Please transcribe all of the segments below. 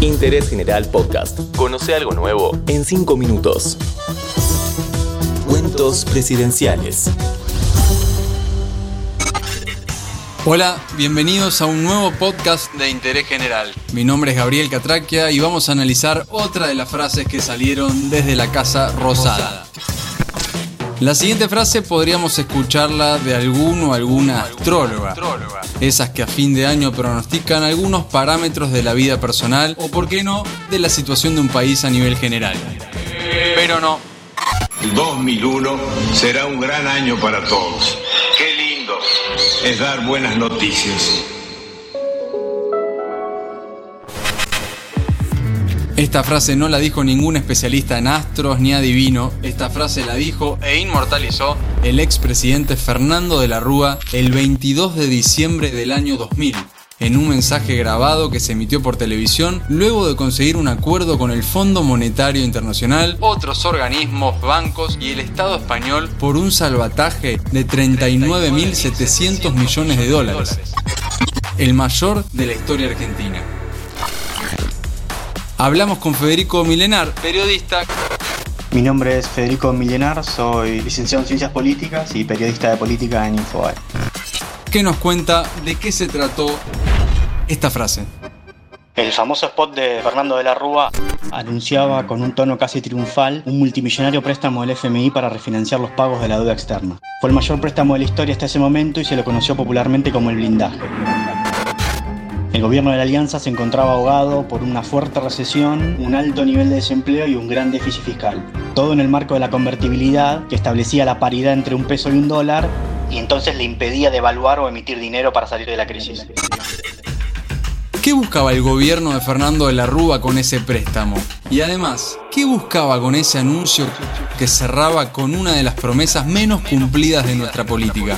Interés General Podcast. Conoce algo nuevo en 5 minutos. Cuentos presidenciales. Hola, bienvenidos a un nuevo podcast de Interés General. Mi nombre es Gabriel Catraquia y vamos a analizar otra de las frases que salieron desde la Casa Rosada. La siguiente frase podríamos escucharla de algún o alguna astróloga. Esas que a fin de año pronostican algunos parámetros de la vida personal o, por qué no, de la situación de un país a nivel general. Pero no. 2001 será un gran año para todos. Qué lindo es dar buenas noticias. Esta frase no la dijo ningún especialista en astros ni adivino, esta frase la dijo e inmortalizó el expresidente Fernando de la Rúa el 22 de diciembre del año 2000, en un mensaje grabado que se emitió por televisión luego de conseguir un acuerdo con el Fondo Monetario Internacional, otros organismos, bancos y el Estado español por un salvataje de 39.700 millones de dólares, el mayor de la historia argentina. Hablamos con Federico Milenar, periodista. Mi nombre es Federico Milenar, soy licenciado en Ciencias Políticas y periodista de política en Infobae. que nos cuenta de qué se trató esta frase. El famoso spot de Fernando de la Rúa anunciaba con un tono casi triunfal un multimillonario préstamo del FMI para refinanciar los pagos de la deuda externa. Fue el mayor préstamo de la historia hasta ese momento y se lo conoció popularmente como el blindaje. El gobierno de la Alianza se encontraba ahogado por una fuerte recesión, un alto nivel de desempleo y un gran déficit fiscal. Todo en el marco de la convertibilidad que establecía la paridad entre un peso y un dólar y entonces le impedía devaluar o emitir dinero para salir de la crisis. ¿Qué buscaba el gobierno de Fernando de la Rúa con ese préstamo? Y además, ¿qué buscaba con ese anuncio que cerraba con una de las promesas menos cumplidas de nuestra política?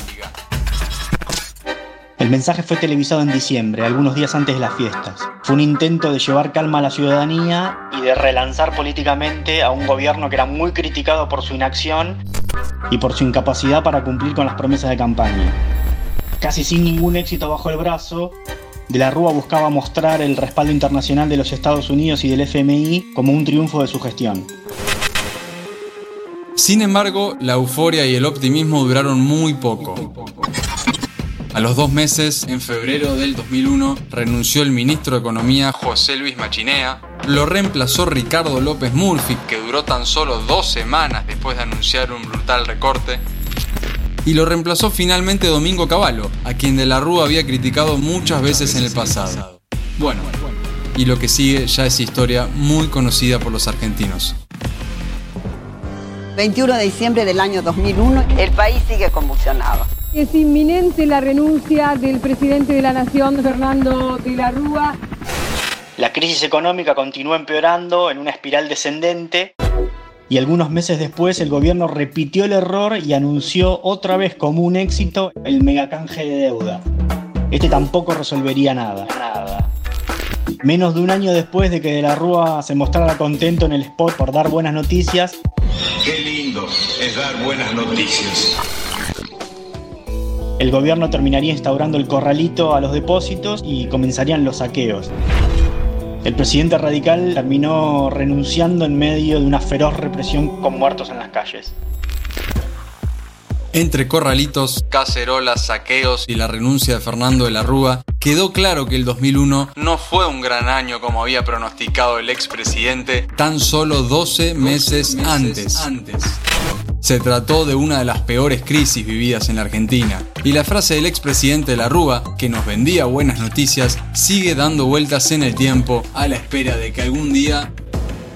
El mensaje fue televisado en diciembre, algunos días antes de las fiestas. Fue un intento de llevar calma a la ciudadanía y de relanzar políticamente a un gobierno que era muy criticado por su inacción y por su incapacidad para cumplir con las promesas de campaña. Casi sin ningún éxito bajo el brazo, De la Rúa buscaba mostrar el respaldo internacional de los Estados Unidos y del FMI como un triunfo de su gestión. Sin embargo, la euforia y el optimismo duraron muy poco. A los dos meses, en febrero del 2001, renunció el ministro de Economía José Luis Machinea, lo reemplazó Ricardo López Murphy, que duró tan solo dos semanas después de anunciar un brutal recorte, y lo reemplazó finalmente Domingo Cavallo, a quien de la Rúa había criticado muchas veces en el pasado. Bueno, y lo que sigue ya es historia muy conocida por los argentinos. 21 de diciembre del año 2001, el país sigue convulsionado. Es inminente la renuncia del presidente de la Nación, Fernando de la Rúa. La crisis económica continuó empeorando en una espiral descendente y algunos meses después el gobierno repitió el error y anunció otra vez como un éxito el megacanje de deuda. Este tampoco resolvería nada. Nada. Menos de un año después de que De la Rúa se mostrara contento en el spot por dar buenas noticias, Qué lindo es dar buenas noticias. El gobierno terminaría instaurando el corralito a los depósitos y comenzarían los saqueos. El presidente radical terminó renunciando en medio de una feroz represión con muertos en las calles. Entre corralitos, cacerolas, saqueos y la renuncia de Fernando de la Rúa, quedó claro que el 2001 no fue un gran año como había pronosticado el expresidente tan solo 12 meses, antes. Se trató de una de las peores crisis vividas en la Argentina. Y la frase del expresidente de la Rúa, que nos vendía buenas noticias, sigue dando vueltas en el tiempo a la espera de que algún día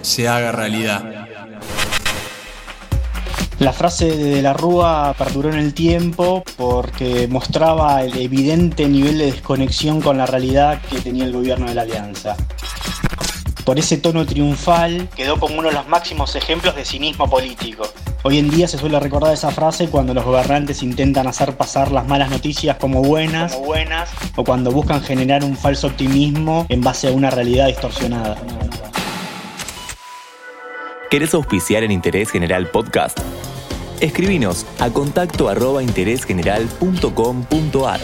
se haga realidad. La frase de la Rúa perduró en el tiempo porque mostraba el evidente nivel de desconexión con la realidad que tenía el gobierno de la Alianza. Por ese tono triunfal quedó como uno de los máximos ejemplos de cinismo político. Hoy en día se suele recordar esa frase cuando los gobernantes intentan hacer pasar las malas noticias como buenas, como buenas o cuando buscan generar un falso optimismo en base a una realidad distorsionada. ¿Querés auspiciar en Interés General Podcast? Escribinos a contacto arroba interésgeneral.com.ar.